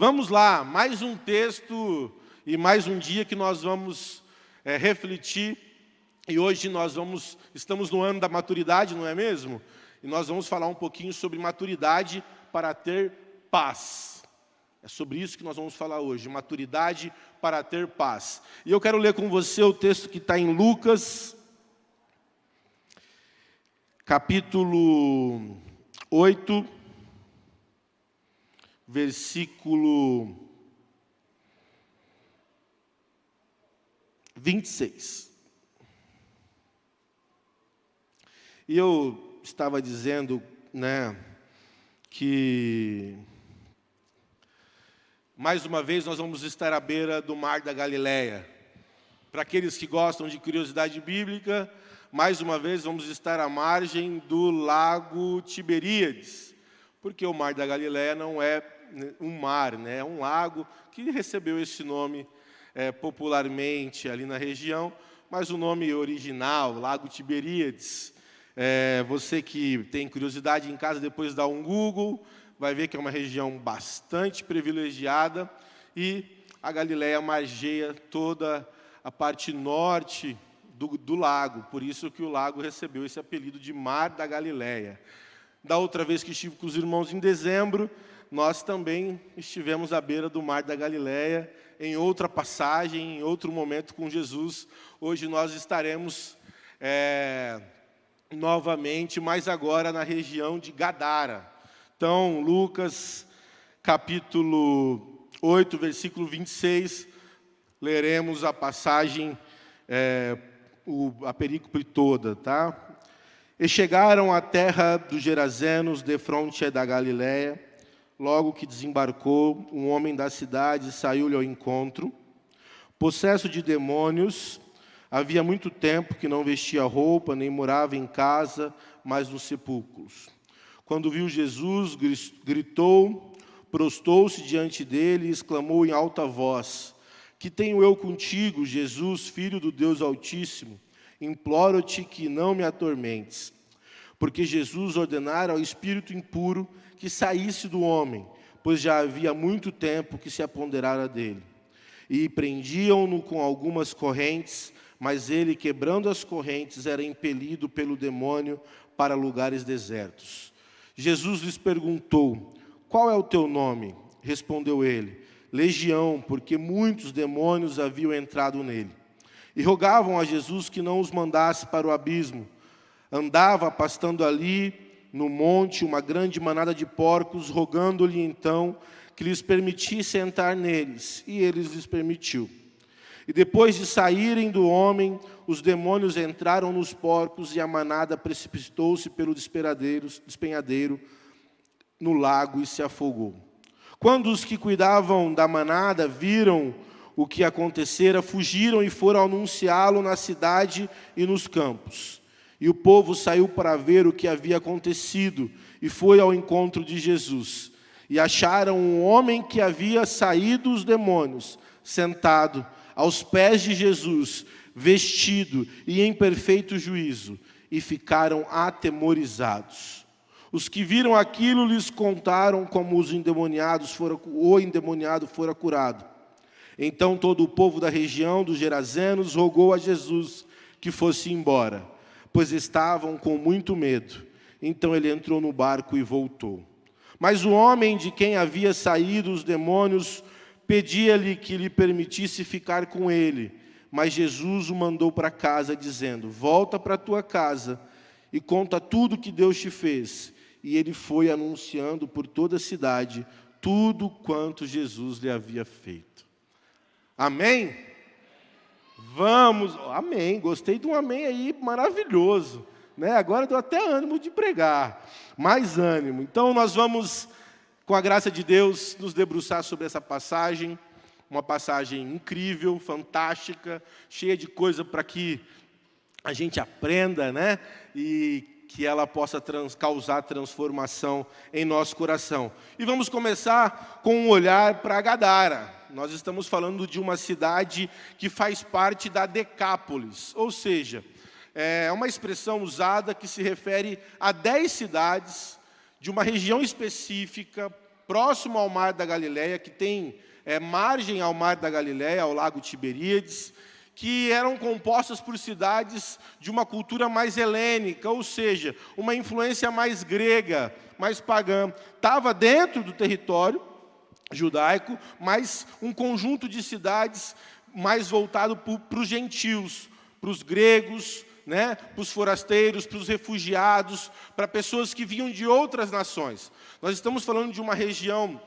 Vamos lá, mais um texto e mais um dia que nós vamos é, refletir. E hoje nós vamos, estamos no ano da maturidade, não é mesmo? E nós vamos falar um pouquinho sobre maturidade para ter paz. É sobre isso que nós vamos falar hoje, maturidade para ter paz. E eu quero ler com você o texto que está em Lucas, capítulo 8, versículo 26. E eu estava dizendo, né, que mais uma vez nós vamos estar à beira do mar da Galileia. Para aqueles que gostam de curiosidade bíblica, mais uma vez vamos estar à margem do lago Tiberíades, porque o mar da Galileia não é um mar, né? um lago que recebeu esse nome é, popularmente ali na região, mas o nome original, Lago Tiberíades. É, você que tem curiosidade em casa, depois dá um Google, vai ver que é uma região bastante privilegiada e a Galileia margeia toda a parte norte do, do, lago, por isso que o lago recebeu esse apelido de Mar da Galileia. Da outra vez que estive com os irmãos em dezembro, nós também estivemos à beira do Mar da Galileia, em outra passagem, em outro momento com Jesus. Hoje nós estaremos é, novamente, mas agora na região de Gadara. Então, Lucas, capítulo 8, versículo 26, leremos a passagem é, o, a perícope toda, tá? E chegaram à terra dos Gerazenos, de fronte da Galiléia. Logo que desembarcou, um homem da cidade saiu-lhe ao encontro. Possesso de demônios, havia muito tempo que não vestia roupa, nem morava em casa, mas nos sepulcros. Quando viu Jesus, gritou, prostou-se diante dele e exclamou em alta voz: que tenho eu contigo, Jesus, filho do Deus Altíssimo? Imploro-te que não me atormentes. Porque Jesus ordenara ao espírito impuro que saísse do homem, pois já havia muito tempo que se aponderara dele. E prendiam-no com algumas correntes, mas ele, quebrando as correntes, era impelido pelo demônio para lugares desertos. Jesus lhes perguntou: Qual é o teu nome? Respondeu ele legião, porque muitos demônios haviam entrado nele. E rogavam a Jesus que não os mandasse para o abismo. Andava pastando ali no monte uma grande manada de porcos, rogando-lhe então que lhes permitisse entrar neles, e ele lhes permitiu. E depois de saírem do homem, os demônios entraram nos porcos e a manada precipitou-se pelo despenhadeiro no lago e se afogou. Quando os que cuidavam da manada viram o que acontecera, fugiram e foram anunciá-lo na cidade e nos campos. E o povo saiu para ver o que havia acontecido e foi ao encontro de Jesus. E acharam um homem que havia saído os demônios, sentado aos pés de Jesus, vestido e em perfeito juízo, e ficaram atemorizados. Os que viram aquilo lhes contaram como os endemoniados foram, o endemoniado fora curado. Então todo o povo da região dos Gerazenos rogou a Jesus que fosse embora, pois estavam com muito medo. Então ele entrou no barco e voltou. Mas o homem de quem havia saído os demônios pedia-lhe que lhe permitisse ficar com ele. Mas Jesus o mandou para casa, dizendo: Volta para tua casa e conta tudo que Deus te fez e ele foi anunciando por toda a cidade tudo quanto Jesus lhe havia feito. Amém? Vamos, amém. Gostei de um amém aí maravilhoso. Né? Agora deu até ânimo de pregar. Mais ânimo. Então nós vamos, com a graça de Deus, nos debruçar sobre essa passagem. Uma passagem incrível, fantástica, cheia de coisa para que a gente aprenda, né? E que ela possa trans, causar transformação em nosso coração. E vamos começar com um olhar para Gadara. Nós estamos falando de uma cidade que faz parte da Decápolis, ou seja, é uma expressão usada que se refere a dez cidades de uma região específica próximo ao Mar da Galileia, que tem é, margem ao Mar da Galileia, ao Lago Tiberíades, que eram compostas por cidades de uma cultura mais helênica, ou seja, uma influência mais grega, mais pagã. Estava dentro do território judaico, mas um conjunto de cidades mais voltado para os gentios, para os gregos, né, para os forasteiros, para os refugiados, para pessoas que vinham de outras nações. Nós estamos falando de uma região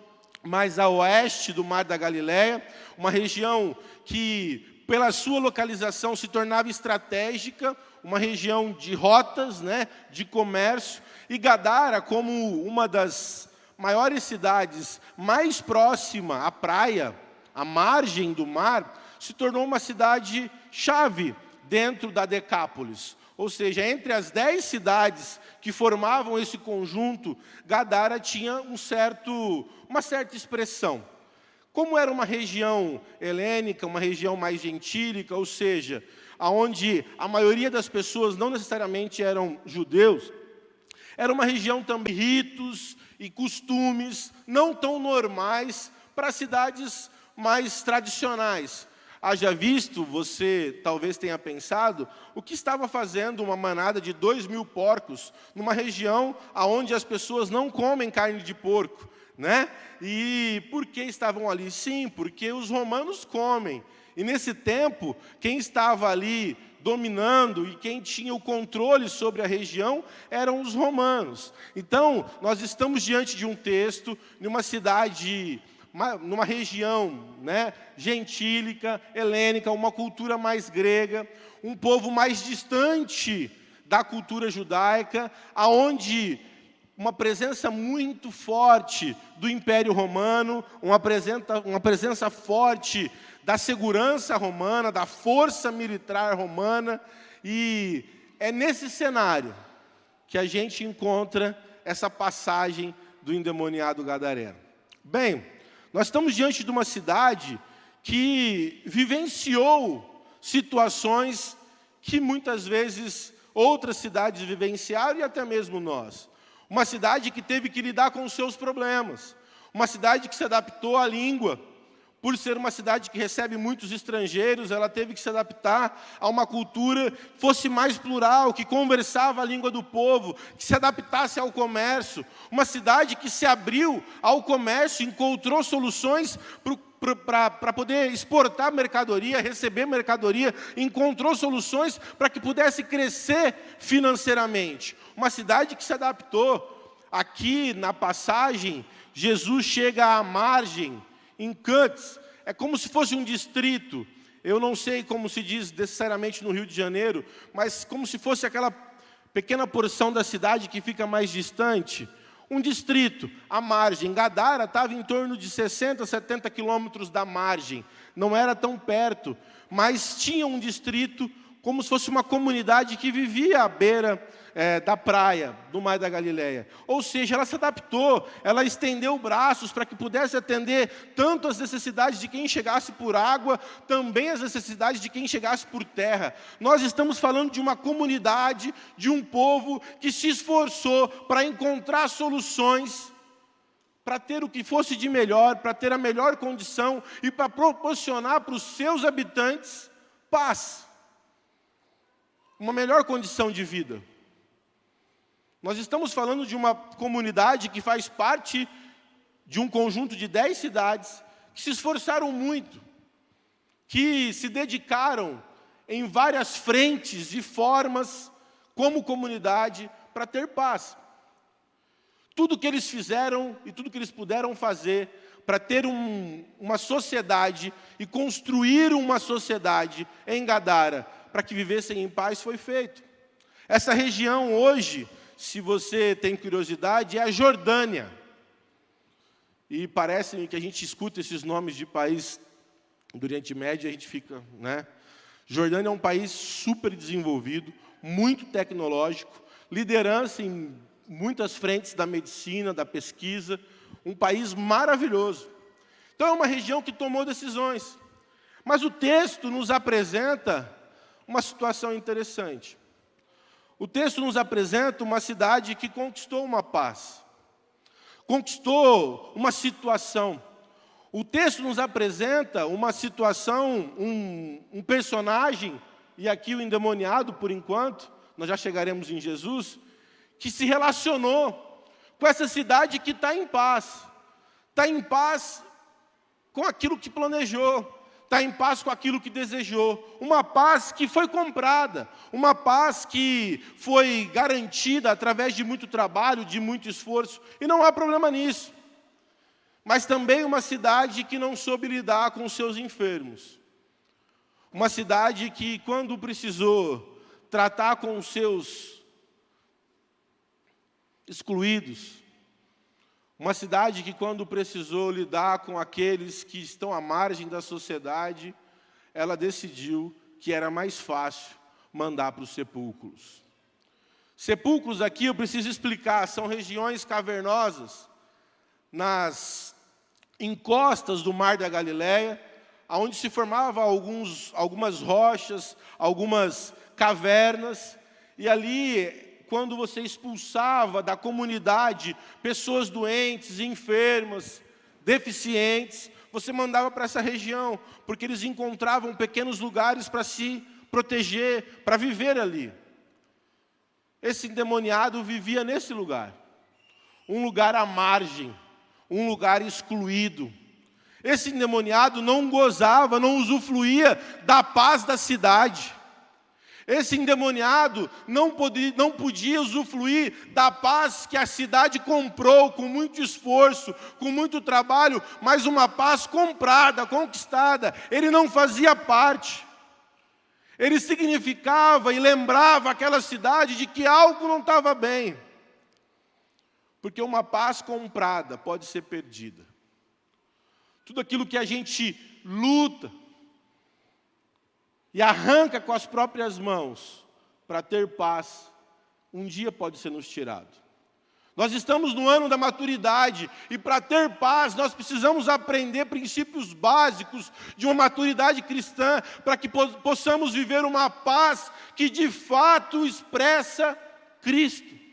mais a oeste do Mar da Galileia, uma região que, pela sua localização, se tornava estratégica, uma região de rotas, né, de comércio, e Gadara, como uma das maiores cidades mais próxima à praia, à margem do mar, se tornou uma cidade chave dentro da Decápolis. Ou seja, entre as dez cidades que formavam esse conjunto, Gadara tinha um certo, uma certa expressão. Como era uma região helênica, uma região mais gentílica, ou seja, aonde a maioria das pessoas não necessariamente eram judeus, era uma região também de ritos e costumes não tão normais para cidades mais tradicionais. Haja visto, você talvez tenha pensado, o que estava fazendo uma manada de dois mil porcos numa região onde as pessoas não comem carne de porco, né? E por que estavam ali? Sim, porque os romanos comem. E nesse tempo, quem estava ali dominando e quem tinha o controle sobre a região eram os romanos. Então, nós estamos diante de um texto, numa cidade uma, numa região né, gentílica, helênica, uma cultura mais grega, um povo mais distante da cultura judaica, aonde uma presença muito forte do Império Romano, uma presença, uma presença forte da segurança romana, da força militar romana, e é nesse cenário que a gente encontra essa passagem do endemoniado gadareno. Bem, nós estamos diante de uma cidade que vivenciou situações que muitas vezes outras cidades vivenciaram e até mesmo nós. Uma cidade que teve que lidar com os seus problemas. Uma cidade que se adaptou à língua por ser uma cidade que recebe muitos estrangeiros, ela teve que se adaptar a uma cultura que fosse mais plural, que conversava a língua do povo, que se adaptasse ao comércio. Uma cidade que se abriu ao comércio, encontrou soluções para poder exportar mercadoria, receber mercadoria, encontrou soluções para que pudesse crescer financeiramente. Uma cidade que se adaptou. Aqui na passagem, Jesus chega à margem em Cuts, é como se fosse um distrito. Eu não sei como se diz necessariamente no Rio de Janeiro, mas como se fosse aquela pequena porção da cidade que fica mais distante. Um distrito, a margem. Gadara estava em torno de 60, 70 quilômetros da margem. Não era tão perto, mas tinha um distrito como se fosse uma comunidade que vivia à beira é, da praia, do Mar da Galileia. Ou seja, ela se adaptou, ela estendeu braços para que pudesse atender tanto as necessidades de quem chegasse por água, também as necessidades de quem chegasse por terra. Nós estamos falando de uma comunidade, de um povo que se esforçou para encontrar soluções para ter o que fosse de melhor, para ter a melhor condição e para proporcionar para os seus habitantes paz, uma melhor condição de vida. Nós estamos falando de uma comunidade que faz parte de um conjunto de dez cidades que se esforçaram muito, que se dedicaram em várias frentes e formas, como comunidade, para ter paz. Tudo que eles fizeram e tudo que eles puderam fazer para ter um, uma sociedade e construir uma sociedade em Gadara, para que vivessem em paz, foi feito. Essa região hoje se você tem curiosidade, é a Jordânia. E parece que a gente escuta esses nomes de país do Oriente Médio e a gente fica, né? Jordânia é um país super desenvolvido, muito tecnológico, liderança em muitas frentes da medicina, da pesquisa, um país maravilhoso. Então é uma região que tomou decisões. Mas o texto nos apresenta uma situação interessante. O texto nos apresenta uma cidade que conquistou uma paz. conquistou uma situação. O texto nos apresenta uma situação, um, um personagem, e aqui o endemoniado por enquanto, nós já chegaremos em Jesus, que se relacionou com essa cidade que está em paz, está em paz com aquilo que planejou, está em paz com aquilo que desejou, uma paz que foi comprada, uma paz que foi garantida através de muito trabalho, de muito esforço, e não há problema nisso. Mas também uma cidade que não soube lidar com os seus enfermos. Uma cidade que, quando precisou tratar com os seus excluídos, uma cidade que, quando precisou lidar com aqueles que estão à margem da sociedade, ela decidiu que era mais fácil mandar para os sepulcros. Sepulcros aqui eu preciso explicar, são regiões cavernosas nas encostas do Mar da Galileia, onde se formavam algumas rochas, algumas cavernas, e ali quando você expulsava da comunidade pessoas doentes, enfermas, deficientes, você mandava para essa região, porque eles encontravam pequenos lugares para se proteger, para viver ali. Esse endemoniado vivia nesse lugar, um lugar à margem, um lugar excluído. Esse endemoniado não gozava, não usufruía da paz da cidade. Esse endemoniado não podia, não podia usufruir da paz que a cidade comprou com muito esforço, com muito trabalho, mas uma paz comprada, conquistada. Ele não fazia parte. Ele significava e lembrava aquela cidade de que algo não estava bem. Porque uma paz comprada pode ser perdida. Tudo aquilo que a gente luta, e arranca com as próprias mãos para ter paz, um dia pode ser nos tirado. Nós estamos no ano da maturidade e para ter paz nós precisamos aprender princípios básicos de uma maturidade cristã para que possamos viver uma paz que de fato expressa Cristo.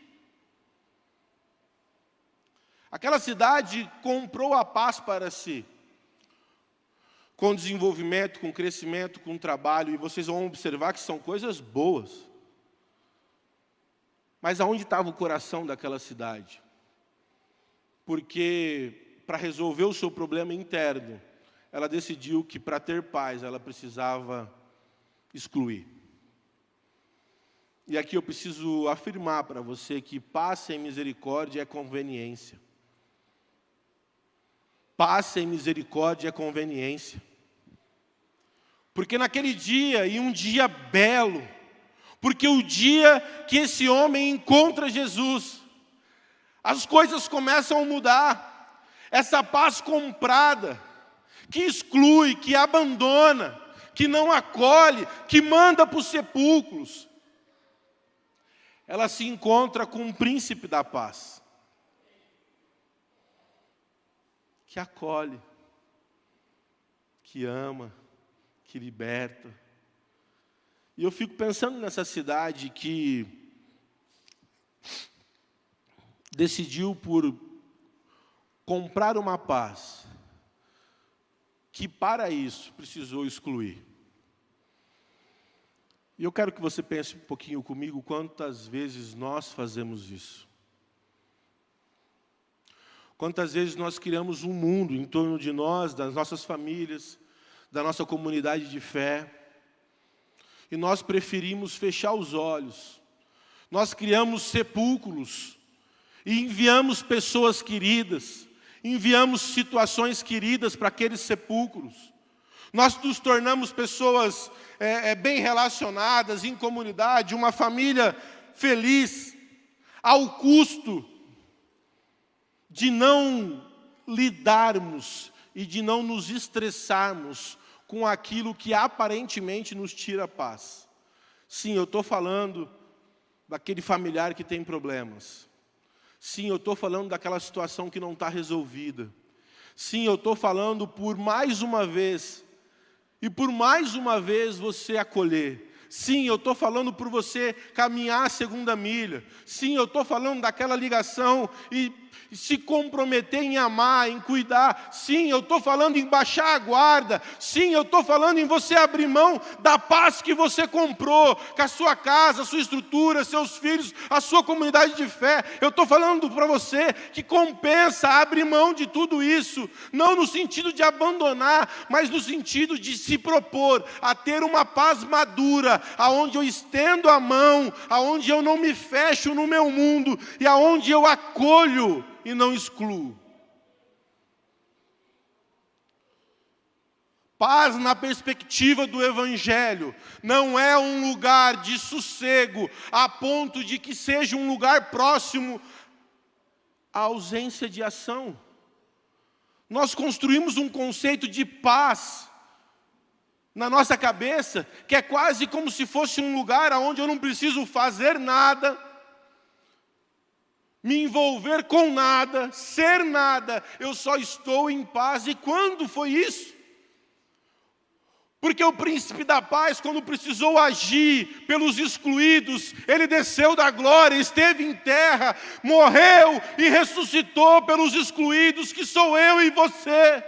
Aquela cidade comprou a paz para si com desenvolvimento, com crescimento, com trabalho, e vocês vão observar que são coisas boas. Mas aonde estava o coração daquela cidade? Porque para resolver o seu problema interno, ela decidiu que para ter paz ela precisava excluir. E aqui eu preciso afirmar para você que paz sem misericórdia é conveniência. Paz sem misericórdia é conveniência. Porque naquele dia, e um dia belo, porque o dia que esse homem encontra Jesus, as coisas começam a mudar. Essa paz comprada, que exclui, que abandona, que não acolhe, que manda para os sepulcros, ela se encontra com um príncipe da paz, que acolhe, que ama, que liberta. E eu fico pensando nessa cidade que decidiu por comprar uma paz, que para isso precisou excluir. E eu quero que você pense um pouquinho comigo quantas vezes nós fazemos isso. Quantas vezes nós criamos um mundo em torno de nós, das nossas famílias, da nossa comunidade de fé. E nós preferimos fechar os olhos. Nós criamos sepulcros e enviamos pessoas queridas, enviamos situações queridas para aqueles sepulcros. Nós nos tornamos pessoas é, é, bem relacionadas, em comunidade, uma família feliz, ao custo de não lidarmos e de não nos estressarmos com aquilo que aparentemente nos tira a paz. Sim, eu estou falando daquele familiar que tem problemas. Sim, eu estou falando daquela situação que não está resolvida. Sim, eu estou falando por mais uma vez, e por mais uma vez você acolher. Sim, eu estou falando por você caminhar a segunda milha. Sim, eu estou falando daquela ligação e se comprometer em amar, em cuidar. Sim, eu estou falando em baixar a guarda. Sim, eu estou falando em você abrir mão da paz que você comprou, com a sua casa, a sua estrutura, seus filhos, a sua comunidade de fé. Eu estou falando para você que compensa abrir mão de tudo isso, não no sentido de abandonar, mas no sentido de se propor a ter uma paz madura, aonde eu estendo a mão, aonde eu não me fecho no meu mundo e aonde eu acolho e não excluo. Paz na perspectiva do Evangelho não é um lugar de sossego a ponto de que seja um lugar próximo à ausência de ação. Nós construímos um conceito de paz na nossa cabeça que é quase como se fosse um lugar onde eu não preciso fazer nada me envolver com nada, ser nada, eu só estou em paz. E quando foi isso? Porque o príncipe da paz, quando precisou agir pelos excluídos, ele desceu da glória, esteve em terra, morreu e ressuscitou pelos excluídos, que sou eu e você.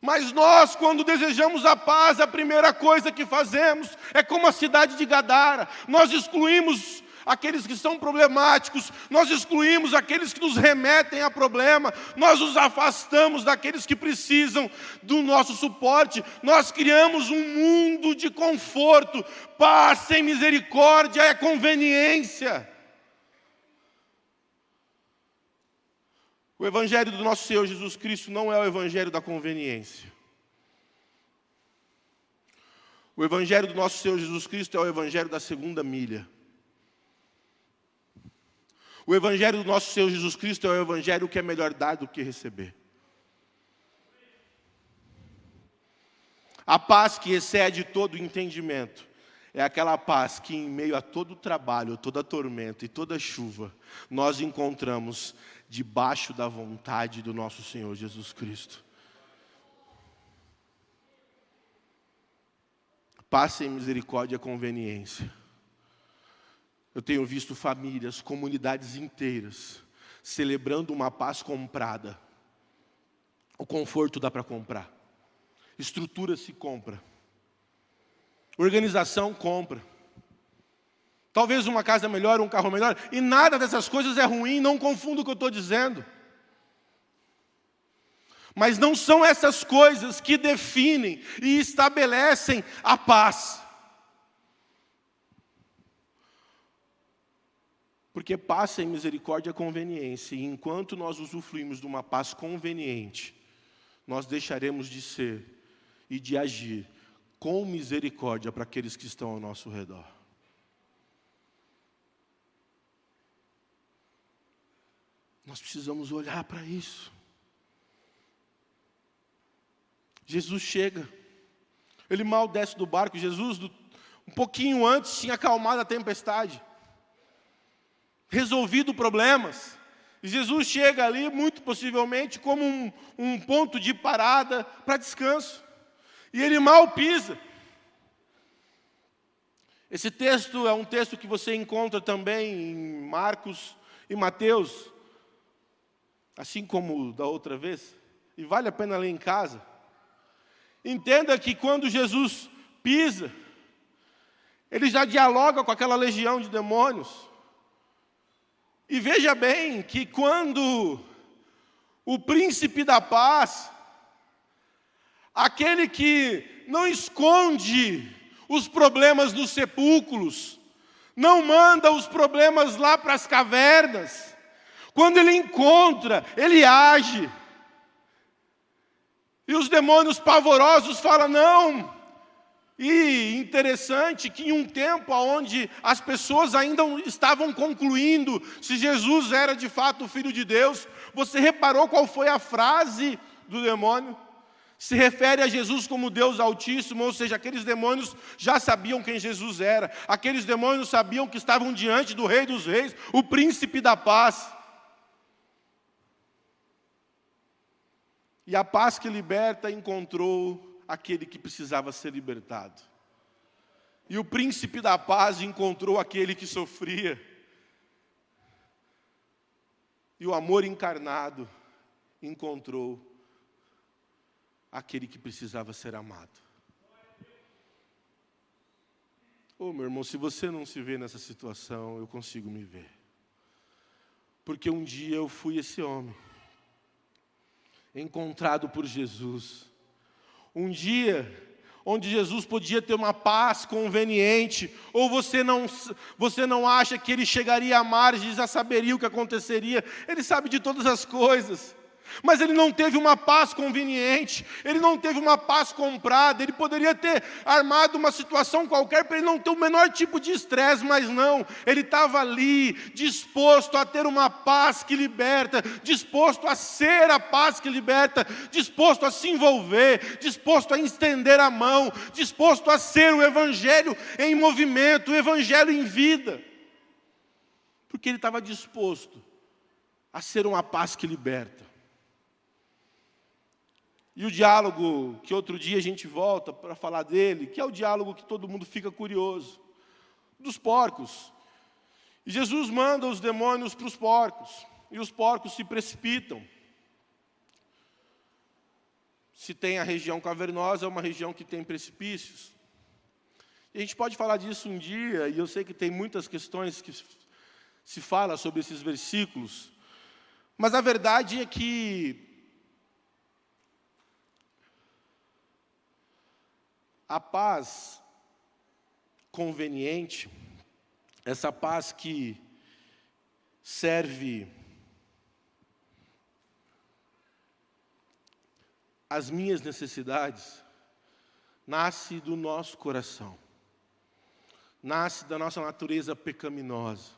Mas nós, quando desejamos a paz, a primeira coisa que fazemos é como a cidade de Gadara, nós excluímos aqueles que são problemáticos, nós excluímos aqueles que nos remetem a problema, nós os afastamos daqueles que precisam do nosso suporte, nós criamos um mundo de conforto, paz sem misericórdia é conveniência. O Evangelho do nosso Senhor Jesus Cristo não é o Evangelho da conveniência. O Evangelho do nosso Senhor Jesus Cristo é o Evangelho da segunda milha. O Evangelho do nosso Senhor Jesus Cristo é o Evangelho que é melhor dar do que receber. A paz que excede todo entendimento é aquela paz que, em meio a todo o trabalho, toda tormenta e toda chuva, nós encontramos debaixo da vontade do nosso Senhor Jesus Cristo. Paz sem misericórdia é conveniência. Eu tenho visto famílias, comunidades inteiras, celebrando uma paz comprada. O conforto dá para comprar, estrutura se compra, organização compra. Talvez uma casa melhor, um carro melhor, e nada dessas coisas é ruim, não confunda o que eu estou dizendo. Mas não são essas coisas que definem e estabelecem a paz. Porque paz sem misericórdia é conveniência, e enquanto nós usufruímos de uma paz conveniente, nós deixaremos de ser e de agir com misericórdia para aqueles que estão ao nosso redor. Nós precisamos olhar para isso. Jesus chega, ele mal desce do barco, Jesus, um pouquinho antes, tinha acalmado a tempestade resolvido problemas. E Jesus chega ali, muito possivelmente, como um, um ponto de parada para descanso. E ele mal pisa. Esse texto é um texto que você encontra também em Marcos e Mateus, assim como da outra vez, e vale a pena ler em casa. Entenda que quando Jesus pisa, ele já dialoga com aquela legião de demônios. E veja bem que quando o príncipe da paz, aquele que não esconde os problemas nos sepulcros, não manda os problemas lá para as cavernas, quando ele encontra, ele age. E os demônios pavorosos falam: não, e interessante que em um tempo onde as pessoas ainda estavam concluindo se Jesus era de fato o Filho de Deus, você reparou qual foi a frase do demônio? Se refere a Jesus como Deus Altíssimo, ou seja, aqueles demônios já sabiam quem Jesus era, aqueles demônios sabiam que estavam diante do Rei dos Reis, o Príncipe da Paz. E a paz que liberta encontrou aquele que precisava ser libertado. E o príncipe da paz encontrou aquele que sofria. E o amor encarnado encontrou aquele que precisava ser amado. Oh, meu irmão, se você não se vê nessa situação, eu consigo me ver. Porque um dia eu fui esse homem, encontrado por Jesus. Um dia onde Jesus podia ter uma paz conveniente, ou você não, você não acha que ele chegaria à margem e já saberia o que aconteceria, ele sabe de todas as coisas. Mas ele não teve uma paz conveniente, ele não teve uma paz comprada, ele poderia ter armado uma situação qualquer para ele não ter o menor tipo de estresse, mas não, ele estava ali, disposto a ter uma paz que liberta, disposto a ser a paz que liberta, disposto a se envolver, disposto a estender a mão, disposto a ser o Evangelho em movimento, o Evangelho em vida, porque ele estava disposto a ser uma paz que liberta. E o diálogo que outro dia a gente volta para falar dele, que é o diálogo que todo mundo fica curioso, dos porcos. E Jesus manda os demônios para os porcos, e os porcos se precipitam. Se tem a região cavernosa, é uma região que tem precipícios. E a gente pode falar disso um dia, e eu sei que tem muitas questões que se fala sobre esses versículos, mas a verdade é que A paz conveniente, essa paz que serve as minhas necessidades, nasce do nosso coração, nasce da nossa natureza pecaminosa,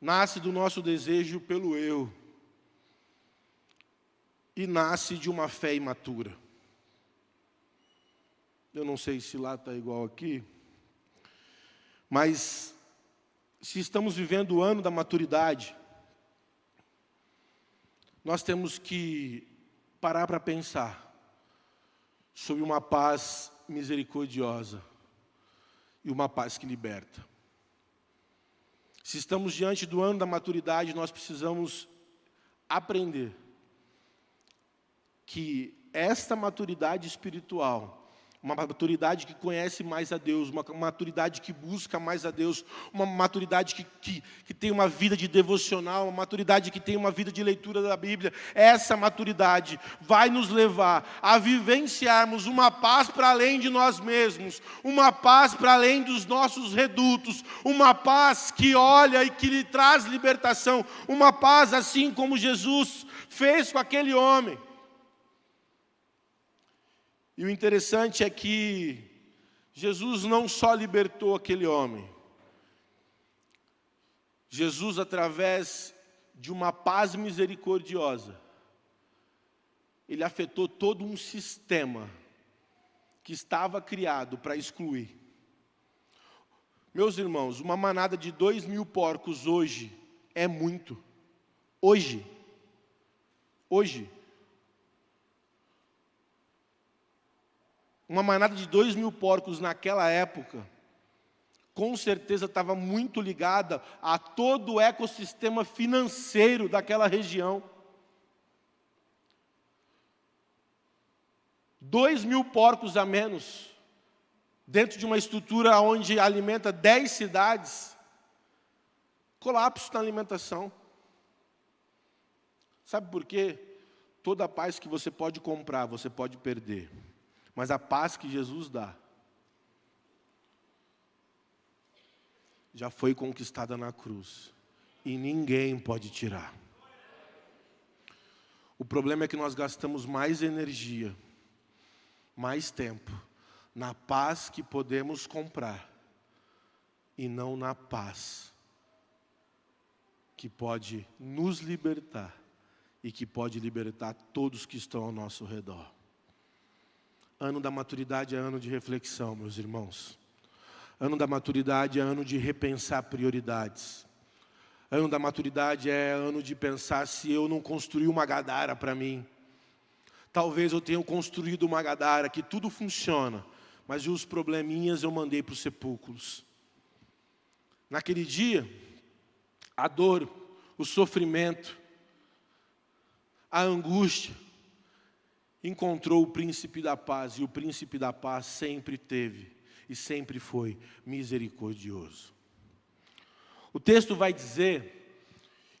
nasce do nosso desejo pelo eu, e nasce de uma fé imatura. Eu não sei se lá está igual aqui. Mas, se estamos vivendo o ano da maturidade, nós temos que parar para pensar sobre uma paz misericordiosa e uma paz que liberta. Se estamos diante do ano da maturidade, nós precisamos aprender que esta maturidade espiritual uma maturidade que conhece mais a Deus, uma maturidade que busca mais a Deus, uma maturidade que, que, que tem uma vida de devocional, uma maturidade que tem uma vida de leitura da Bíblia. Essa maturidade vai nos levar a vivenciarmos uma paz para além de nós mesmos, uma paz para além dos nossos redutos, uma paz que olha e que lhe traz libertação, uma paz assim como Jesus fez com aquele homem. E o interessante é que Jesus não só libertou aquele homem, Jesus, através de uma paz misericordiosa, ele afetou todo um sistema que estava criado para excluir. Meus irmãos, uma manada de dois mil porcos hoje é muito. Hoje. Hoje. Uma manada de dois mil porcos naquela época, com certeza estava muito ligada a todo o ecossistema financeiro daquela região. Dois mil porcos a menos, dentro de uma estrutura onde alimenta dez cidades, colapso na alimentação. Sabe por quê? Toda paz que você pode comprar, você pode perder. Mas a paz que Jesus dá já foi conquistada na cruz e ninguém pode tirar. O problema é que nós gastamos mais energia, mais tempo na paz que podemos comprar e não na paz que pode nos libertar e que pode libertar todos que estão ao nosso redor. Ano da maturidade é ano de reflexão, meus irmãos. Ano da maturidade é ano de repensar prioridades. Ano da maturidade é ano de pensar se eu não construí uma gadara para mim. Talvez eu tenha construído uma gadara que tudo funciona, mas os probleminhas eu mandei para os sepulcros. Naquele dia, a dor, o sofrimento, a angústia, encontrou o príncipe da paz, e o príncipe da paz sempre teve e sempre foi misericordioso. O texto vai dizer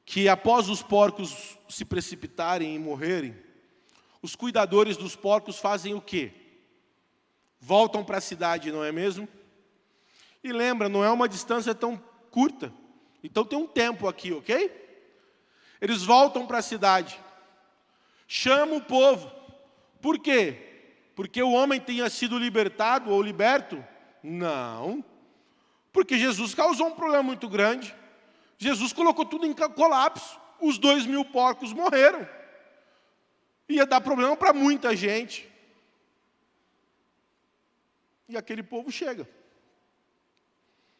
que após os porcos se precipitarem e morrerem, os cuidadores dos porcos fazem o quê? Voltam para a cidade, não é mesmo? E lembra, não é uma distância tão curta. Então tem um tempo aqui, ok? Eles voltam para a cidade. Chama o povo. Por quê? Porque o homem tenha sido libertado ou liberto? Não. Porque Jesus causou um problema muito grande. Jesus colocou tudo em colapso. Os dois mil porcos morreram. Ia dar problema para muita gente. E aquele povo chega.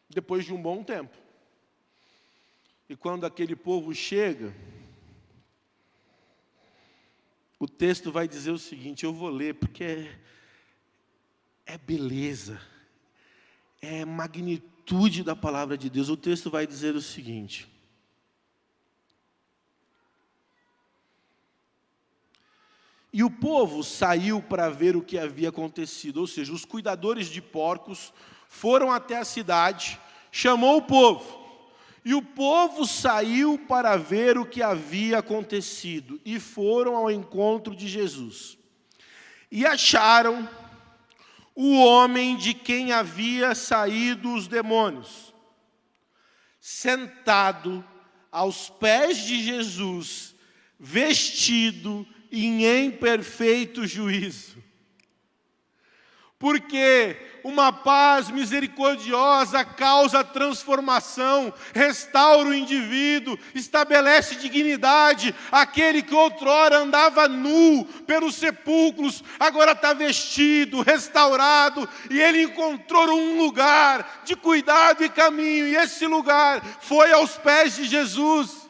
Depois de um bom tempo. E quando aquele povo chega, o texto vai dizer o seguinte: eu vou ler porque é, é beleza, é magnitude da palavra de Deus. O texto vai dizer o seguinte: E o povo saiu para ver o que havia acontecido, ou seja, os cuidadores de porcos foram até a cidade, chamou o povo. E o povo saiu para ver o que havia acontecido e foram ao encontro de Jesus. E acharam o homem de quem havia saído os demônios, sentado aos pés de Jesus, vestido em perfeito juízo. Porque uma paz misericordiosa causa transformação, restaura o indivíduo, estabelece dignidade. Aquele que outrora andava nu pelos sepulcros, agora está vestido, restaurado, e ele encontrou um lugar de cuidado e caminho, e esse lugar foi aos pés de Jesus.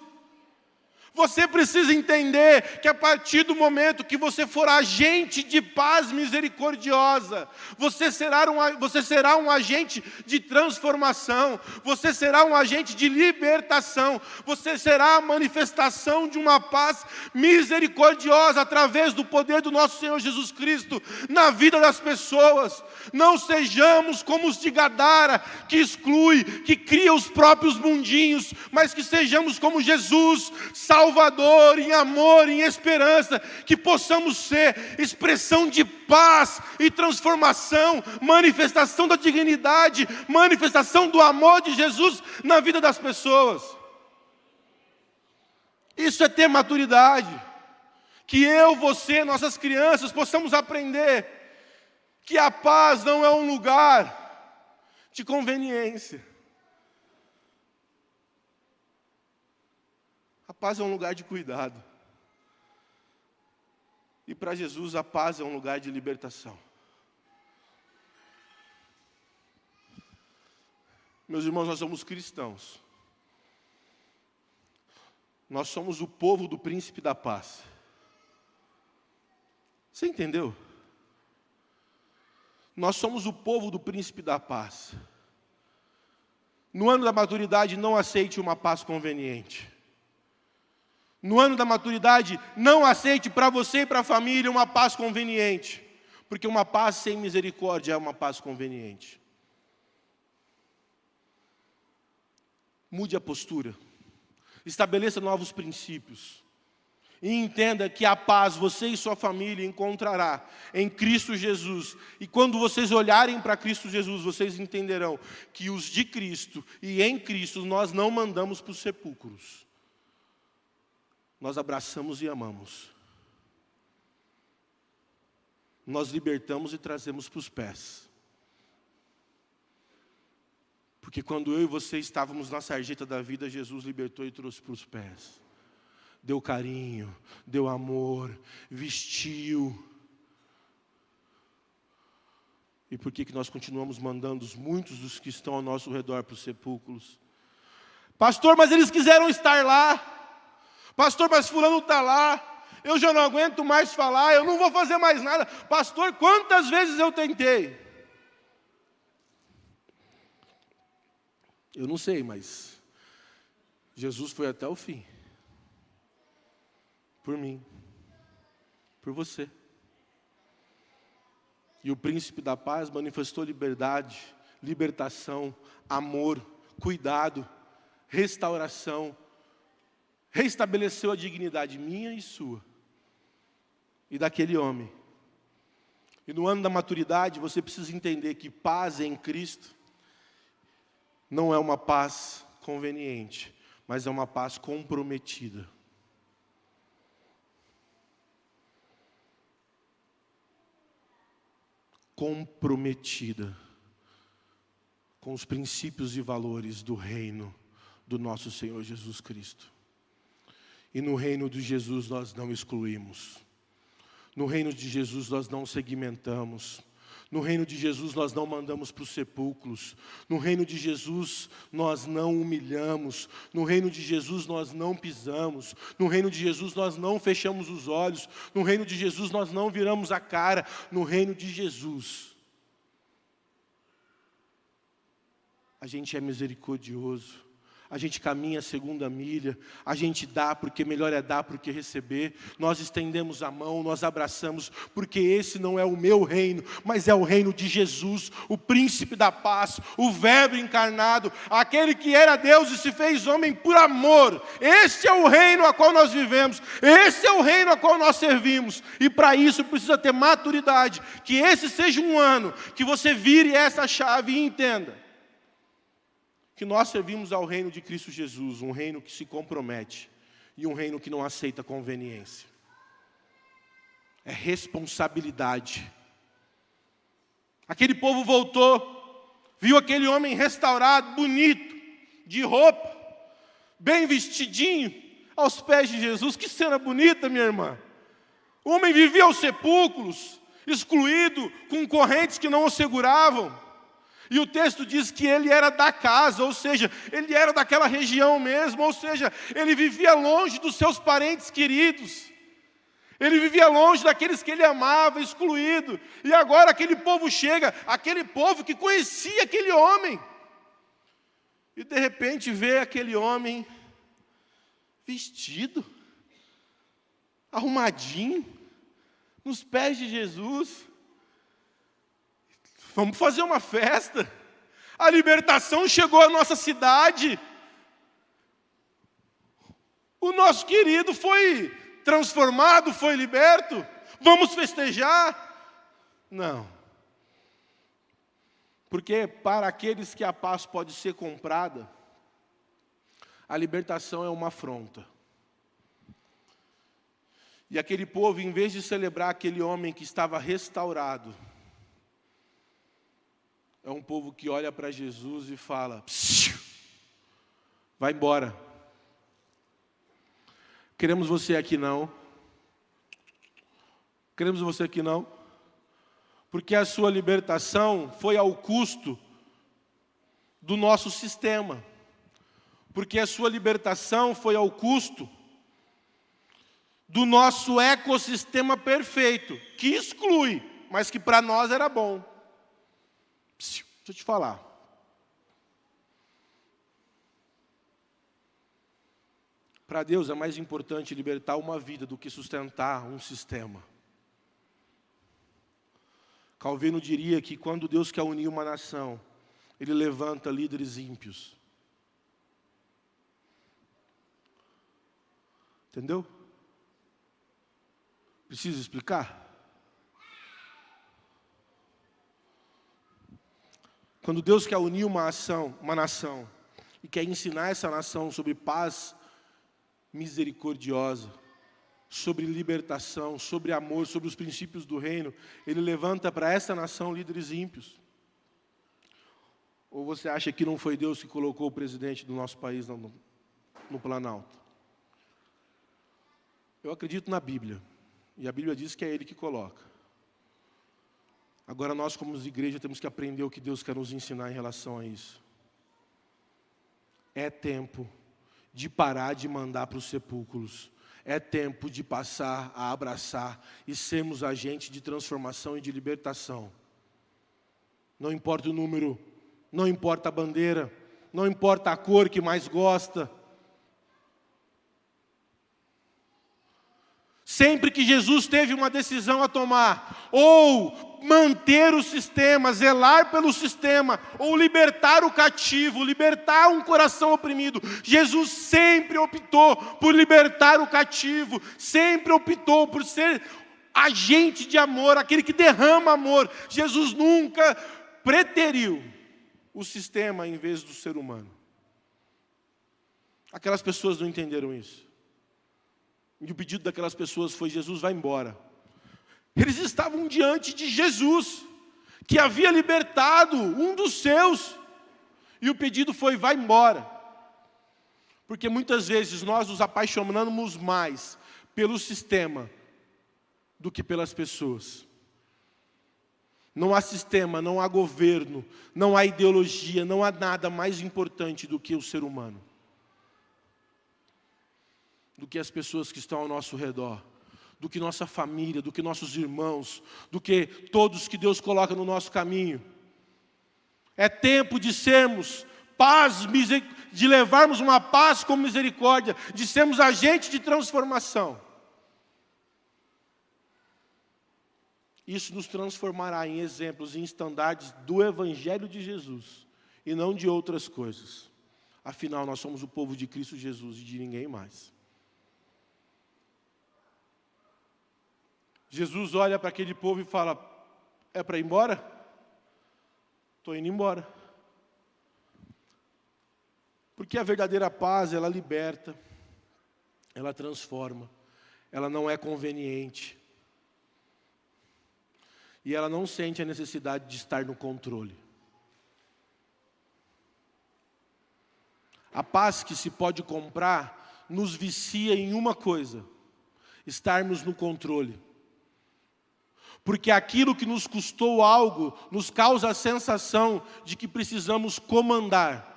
Você precisa entender que a partir do momento que você for agente de paz misericordiosa, você será um, você será um agente de transformação, você será um agente de libertação, você será a manifestação de uma paz misericordiosa através do poder do nosso Senhor Jesus Cristo na vida das pessoas. Não sejamos como os de Gadara, que exclui, que cria os próprios mundinhos, mas que sejamos como Jesus, Salvador, em amor, em esperança, que possamos ser expressão de paz e transformação, manifestação da dignidade, manifestação do amor de Jesus na vida das pessoas. Isso é ter maturidade. Que eu, você, nossas crianças possamos aprender que a paz não é um lugar de conveniência. Paz é um lugar de cuidado. E para Jesus a paz é um lugar de libertação. Meus irmãos, nós somos cristãos. Nós somos o povo do príncipe da paz. Você entendeu? Nós somos o povo do príncipe da paz. No ano da maturidade, não aceite uma paz conveniente. No ano da maturidade, não aceite para você e para a família uma paz conveniente, porque uma paz sem misericórdia é uma paz conveniente. Mude a postura, estabeleça novos princípios. E entenda que a paz você e sua família encontrará em Cristo Jesus. E quando vocês olharem para Cristo Jesus, vocês entenderão que os de Cristo e em Cristo nós não mandamos para os sepulcros. Nós abraçamos e amamos. Nós libertamos e trazemos para os pés. Porque quando eu e você estávamos na sarjeta da vida, Jesus libertou e trouxe para os pés deu carinho, deu amor, vestiu. E por que, que nós continuamos mandando muitos dos que estão ao nosso redor para os sepulcros? Pastor, mas eles quiseram estar lá. Pastor, mas fulano está lá. Eu já não aguento mais falar, eu não vou fazer mais nada. Pastor, quantas vezes eu tentei? Eu não sei, mas Jesus foi até o fim. Por mim. Por você. E o príncipe da paz manifestou liberdade, libertação, amor, cuidado, restauração, restabeleceu a dignidade minha e sua, e daquele homem. E no ano da maturidade, você precisa entender que paz em Cristo não é uma paz conveniente, mas é uma paz comprometida. Comprometida com os princípios e valores do reino do nosso Senhor Jesus Cristo. E no reino de Jesus nós não excluímos. No reino de Jesus nós não segmentamos. No reino de Jesus nós não mandamos para os sepulcros. No reino de Jesus nós não humilhamos. No reino de Jesus nós não pisamos. No reino de Jesus nós não fechamos os olhos. No reino de Jesus nós não viramos a cara. No reino de Jesus a gente é misericordioso a gente caminha a segunda milha, a gente dá porque melhor é dar porque receber, nós estendemos a mão, nós abraçamos, porque esse não é o meu reino, mas é o reino de Jesus, o príncipe da paz, o Verbo encarnado, aquele que era Deus e se fez homem por amor. Este é o reino a qual nós vivemos, esse é o reino a qual nós servimos, e para isso precisa ter maturidade, que esse seja um ano que você vire essa chave e entenda que nós servimos ao reino de Cristo Jesus, um reino que se compromete e um reino que não aceita conveniência. É responsabilidade. Aquele povo voltou, viu aquele homem restaurado, bonito, de roupa, bem vestidinho, aos pés de Jesus. Que cena bonita, minha irmã. O homem vivia aos sepulcros, excluído, com correntes que não o seguravam. E o texto diz que ele era da casa, ou seja, ele era daquela região mesmo, ou seja, ele vivia longe dos seus parentes queridos. Ele vivia longe daqueles que ele amava, excluído. E agora aquele povo chega, aquele povo que conhecia aquele homem. E de repente vê aquele homem vestido, arrumadinho, nos pés de Jesus. Vamos fazer uma festa. A libertação chegou à nossa cidade. O nosso querido foi transformado, foi liberto. Vamos festejar? Não. Porque para aqueles que a paz pode ser comprada, a libertação é uma afronta. E aquele povo, em vez de celebrar aquele homem que estava restaurado, é um povo que olha para Jesus e fala: vai embora. Queremos você aqui não. Queremos você aqui não. Porque a sua libertação foi ao custo do nosso sistema. Porque a sua libertação foi ao custo do nosso ecossistema perfeito, que exclui, mas que para nós era bom. Deixa eu te falar. Para Deus é mais importante libertar uma vida do que sustentar um sistema. Calvino diria que quando Deus quer unir uma nação, Ele levanta líderes ímpios. Entendeu? Preciso explicar? Quando Deus quer unir uma ação, uma nação, e quer ensinar essa nação sobre paz misericordiosa, sobre libertação, sobre amor, sobre os princípios do reino, ele levanta para essa nação líderes ímpios. Ou você acha que não foi Deus que colocou o presidente do nosso país no, no Planalto? Eu acredito na Bíblia, e a Bíblia diz que é Ele que coloca. Agora nós, como igreja, temos que aprender o que Deus quer nos ensinar em relação a isso. É tempo de parar de mandar para os sepulcros. É tempo de passar a abraçar e sermos agentes de transformação e de libertação. Não importa o número, não importa a bandeira, não importa a cor que mais gosta. Sempre que Jesus teve uma decisão a tomar, ou manter o sistema, zelar pelo sistema, ou libertar o cativo, libertar um coração oprimido, Jesus sempre optou por libertar o cativo, sempre optou por ser agente de amor, aquele que derrama amor. Jesus nunca preteriu o sistema em vez do ser humano. Aquelas pessoas não entenderam isso. E o pedido daquelas pessoas foi: Jesus, vai embora. Eles estavam diante de Jesus, que havia libertado um dos seus, e o pedido foi: vai embora. Porque muitas vezes nós nos apaixonamos mais pelo sistema do que pelas pessoas. Não há sistema, não há governo, não há ideologia, não há nada mais importante do que o ser humano, do que as pessoas que estão ao nosso redor, do que nossa família, do que nossos irmãos, do que todos que Deus coloca no nosso caminho. É tempo de sermos paz, de levarmos uma paz com misericórdia, de sermos agentes de transformação. Isso nos transformará em exemplos, em estandartes do Evangelho de Jesus e não de outras coisas. Afinal, nós somos o povo de Cristo Jesus e de ninguém mais. Jesus olha para aquele povo e fala: É para ir embora? Estou indo embora. Porque a verdadeira paz, ela liberta, ela transforma, ela não é conveniente, e ela não sente a necessidade de estar no controle. A paz que se pode comprar nos vicia em uma coisa: estarmos no controle. Porque aquilo que nos custou algo nos causa a sensação de que precisamos comandar.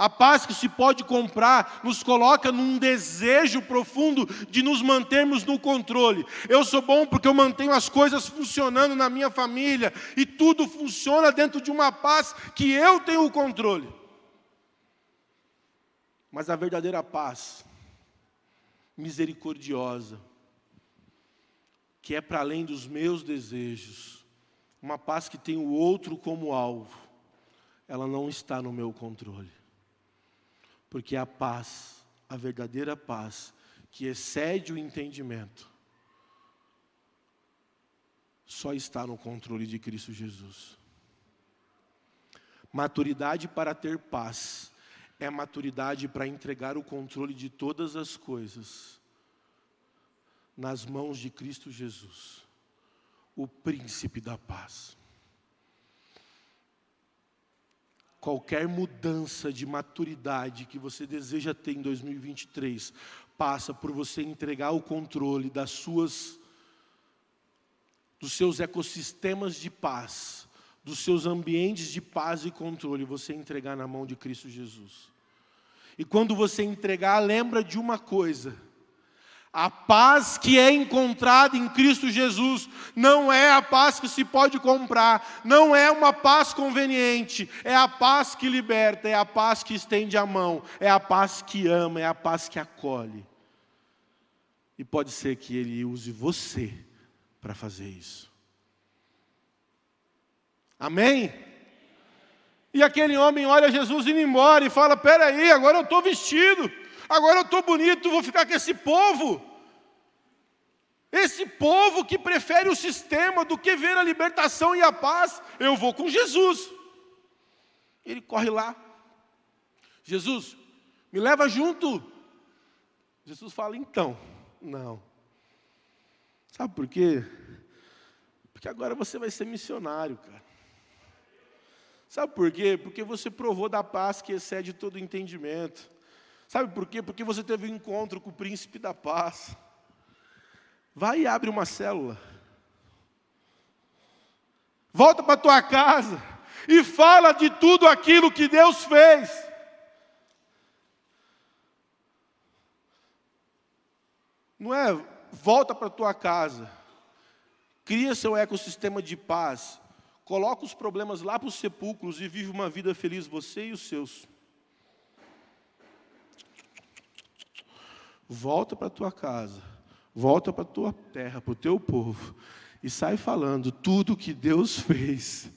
A paz que se pode comprar nos coloca num desejo profundo de nos mantermos no controle. Eu sou bom porque eu mantenho as coisas funcionando na minha família e tudo funciona dentro de uma paz que eu tenho o controle. Mas a verdadeira paz, misericordiosa, que é para além dos meus desejos, uma paz que tem o outro como alvo, ela não está no meu controle. Porque a paz, a verdadeira paz, que excede o entendimento, só está no controle de Cristo Jesus. Maturidade para ter paz é maturidade para entregar o controle de todas as coisas nas mãos de Cristo Jesus, o príncipe da paz. Qualquer mudança de maturidade que você deseja ter em 2023 passa por você entregar o controle das suas dos seus ecossistemas de paz, dos seus ambientes de paz e controle, você entregar na mão de Cristo Jesus. E quando você entregar, lembra de uma coisa: a paz que é encontrada em Cristo Jesus não é a paz que se pode comprar, não é uma paz conveniente, é a paz que liberta, é a paz que estende a mão, é a paz que ama, é a paz que acolhe. E pode ser que Ele use você para fazer isso. Amém? E aquele homem olha Jesus indo embora e fala: Peraí, agora eu estou vestido agora eu estou bonito, vou ficar com esse povo. Esse povo que prefere o sistema do que ver a libertação e a paz, eu vou com Jesus. Ele corre lá. Jesus, me leva junto. Jesus fala, então, não. Sabe por quê? Porque agora você vai ser missionário, cara. Sabe por quê? Porque você provou da paz que excede todo entendimento. Sabe por quê? Porque você teve um encontro com o príncipe da paz. Vai e abre uma célula. Volta para tua casa e fala de tudo aquilo que Deus fez. Não é volta para tua casa. Cria seu ecossistema de paz. Coloca os problemas lá para os sepulcros e vive uma vida feliz você e os seus. Volta para a tua casa, volta para a tua terra, para o teu povo, e sai falando tudo que Deus fez.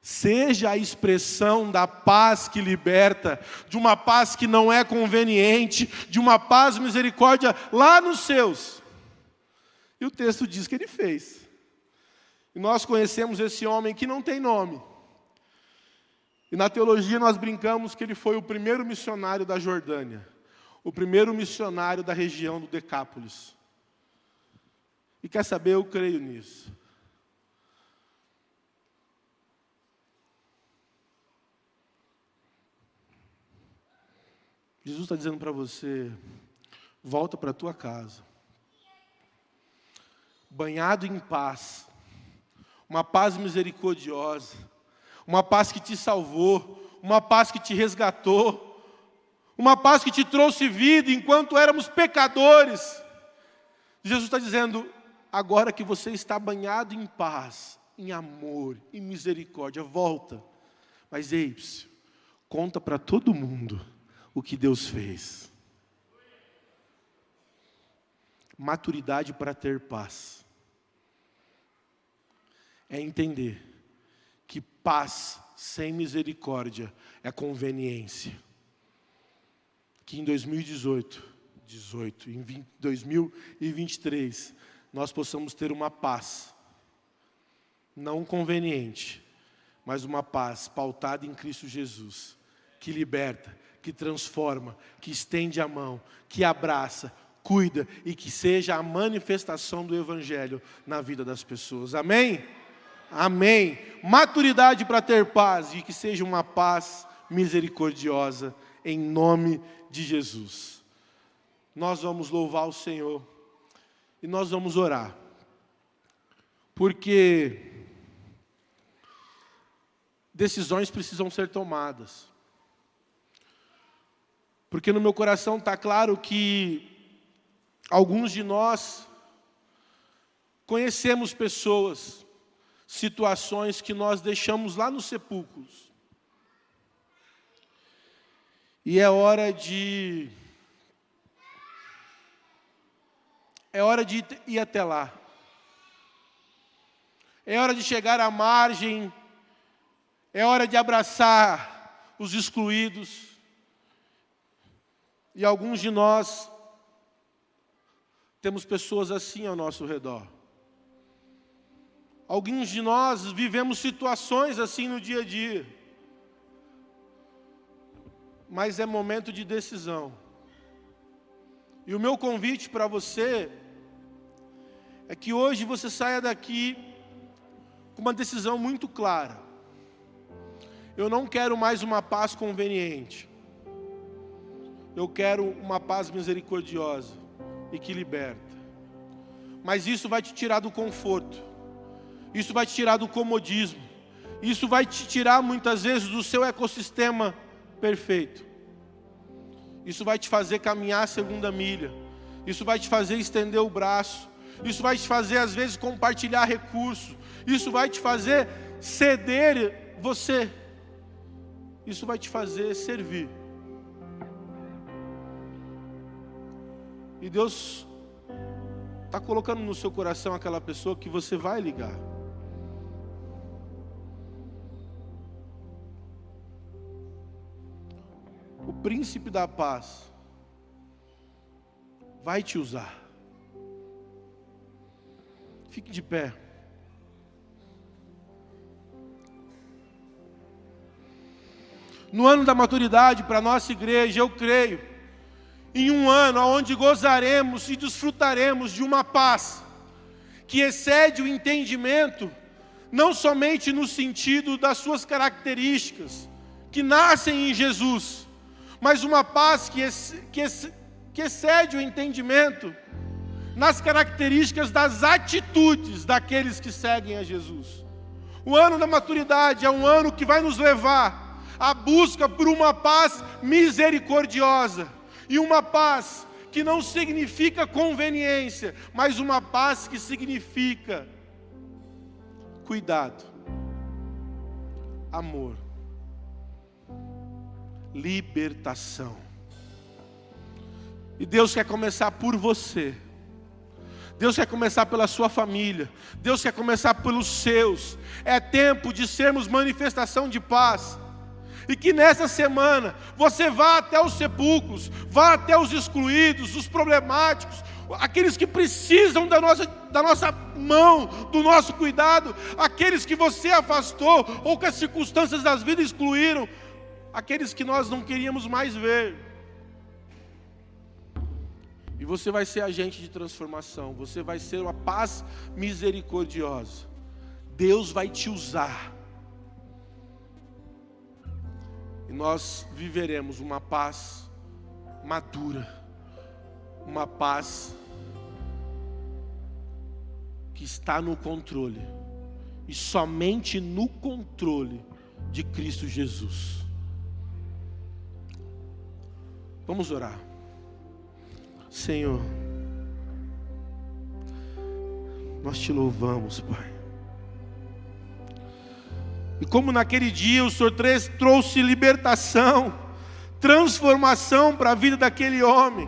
Seja a expressão da paz que liberta, de uma paz que não é conveniente, de uma paz misericórdia lá nos seus. E o texto diz que ele fez. E nós conhecemos esse homem que não tem nome. E na teologia nós brincamos que ele foi o primeiro missionário da Jordânia, o primeiro missionário da região do Decápolis. E quer saber, eu creio nisso. Jesus está dizendo para você: volta para a tua casa, banhado em paz, uma paz misericordiosa, uma paz que te salvou, uma paz que te resgatou, uma paz que te trouxe vida enquanto éramos pecadores. Jesus está dizendo: agora que você está banhado em paz, em amor, em misericórdia, volta. Mas ei, conta para todo mundo o que Deus fez. Maturidade para ter paz é entender que paz sem misericórdia é conveniência. Que em 2018, 18, em 20, 2023, nós possamos ter uma paz, não conveniente, mas uma paz pautada em Cristo Jesus, que liberta, que transforma, que estende a mão, que abraça, cuida e que seja a manifestação do Evangelho na vida das pessoas. Amém? Amém. Maturidade para ter paz e que seja uma paz misericordiosa, em nome de Jesus. Nós vamos louvar o Senhor e nós vamos orar, porque decisões precisam ser tomadas. Porque no meu coração está claro que alguns de nós conhecemos pessoas situações que nós deixamos lá nos sepulcros. E é hora de. É hora de ir até lá. É hora de chegar à margem. É hora de abraçar os excluídos. E alguns de nós temos pessoas assim ao nosso redor. Alguns de nós vivemos situações assim no dia a dia. Mas é momento de decisão. E o meu convite para você é que hoje você saia daqui com uma decisão muito clara. Eu não quero mais uma paz conveniente. Eu quero uma paz misericordiosa e que liberta. Mas isso vai te tirar do conforto. Isso vai te tirar do comodismo. Isso vai te tirar muitas vezes do seu ecossistema perfeito. Isso vai te fazer caminhar a segunda milha. Isso vai te fazer estender o braço. Isso vai te fazer às vezes compartilhar recursos. Isso vai te fazer ceder você. Isso vai te fazer servir. E Deus está colocando no seu coração aquela pessoa que você vai ligar. O príncipe da paz vai te usar. Fique de pé. No ano da maturidade, para nossa igreja, eu creio, em um ano onde gozaremos e desfrutaremos de uma paz que excede o entendimento, não somente no sentido das suas características, que nascem em Jesus, mas uma paz que, que, que excede o entendimento nas características das atitudes daqueles que seguem a Jesus. O ano da maturidade é um ano que vai nos levar à busca por uma paz misericordiosa e uma paz que não significa conveniência, mas uma paz que significa cuidado, amor libertação. E Deus quer começar por você. Deus quer começar pela sua família. Deus quer começar pelos seus. É tempo de sermos manifestação de paz. E que nessa semana você vá até os sepulcros, vá até os excluídos, os problemáticos, aqueles que precisam da nossa, da nossa mão, do nosso cuidado, aqueles que você afastou ou que as circunstâncias das vidas excluíram, aqueles que nós não queríamos mais ver. E você vai ser agente de transformação, você vai ser uma paz misericordiosa. Deus vai te usar. E nós viveremos uma paz madura, uma paz que está no controle, e somente no controle de Cristo Jesus. Vamos orar. Senhor, nós te louvamos, Pai. E como naquele dia o Senhor trouxe libertação, transformação para a vida daquele homem.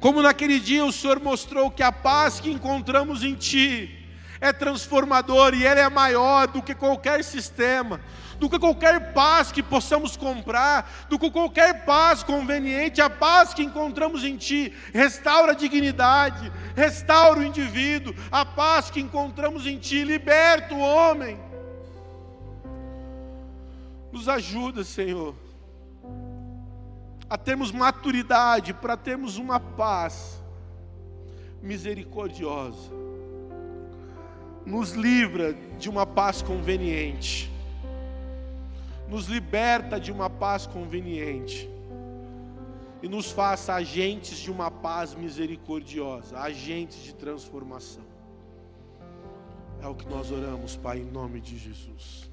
Como naquele dia o Senhor mostrou que a paz que encontramos em Ti é transformadora e ela é maior do que qualquer sistema, do que qualquer paz que possamos comprar, do que qualquer paz conveniente, a paz que encontramos em Ti restaura a dignidade, restaura o indivíduo, a paz que encontramos em Ti liberta o homem. Nos ajuda, Senhor, a termos maturidade para termos uma paz misericordiosa. Nos livra de uma paz conveniente nos liberta de uma paz conveniente e nos faça agentes de uma paz misericordiosa, agentes de transformação. É o que nós oramos, Pai, em nome de Jesus.